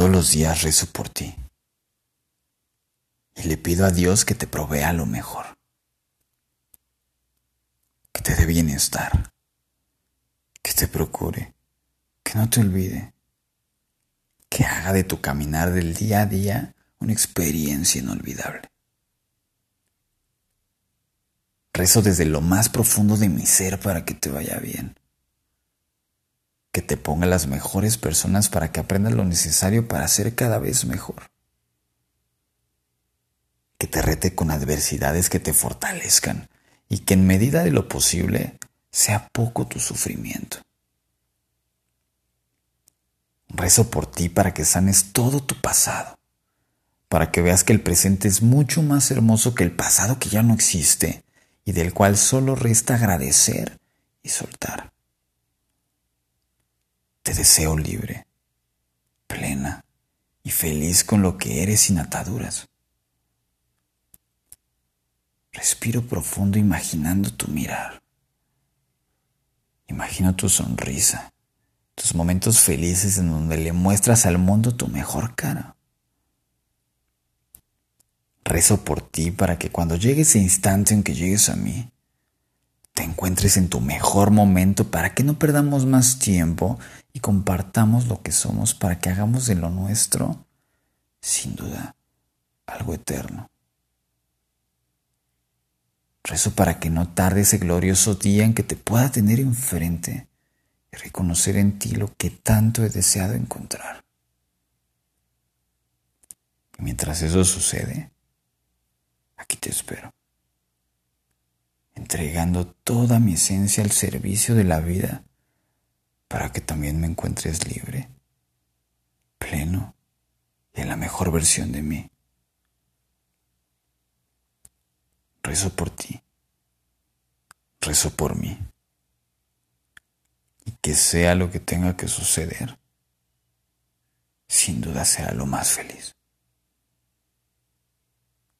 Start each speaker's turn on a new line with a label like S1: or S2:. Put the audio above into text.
S1: Todos los días rezo por ti. Y le pido a Dios que te provea lo mejor, que te dé bienestar, que te procure, que no te olvide, que haga de tu caminar del día a día una experiencia inolvidable. Rezo desde lo más profundo de mi ser para que te vaya bien. Que te ponga las mejores personas para que aprendas lo necesario para ser cada vez mejor. Que te rete con adversidades que te fortalezcan y que en medida de lo posible sea poco tu sufrimiento. Rezo por ti para que sanes todo tu pasado, para que veas que el presente es mucho más hermoso que el pasado que ya no existe y del cual solo resta agradecer y soltar. Te deseo libre, plena y feliz con lo que eres sin ataduras. Respiro profundo imaginando tu mirar. Imagino tu sonrisa, tus momentos felices en donde le muestras al mundo tu mejor cara. Rezo por ti para que cuando llegue ese instante en que llegues a mí, te encuentres en tu mejor momento para que no perdamos más tiempo y compartamos lo que somos para que hagamos de lo nuestro, sin duda, algo eterno. Rezo para que no tarde ese glorioso día en que te pueda tener enfrente y reconocer en ti lo que tanto he deseado encontrar. Y mientras eso sucede, aquí te espero, entregando toda mi esencia al servicio de la vida para que también me encuentres libre, pleno y en la mejor versión de mí. Rezo por ti, rezo por mí, y que sea lo que tenga que suceder, sin duda será lo más feliz.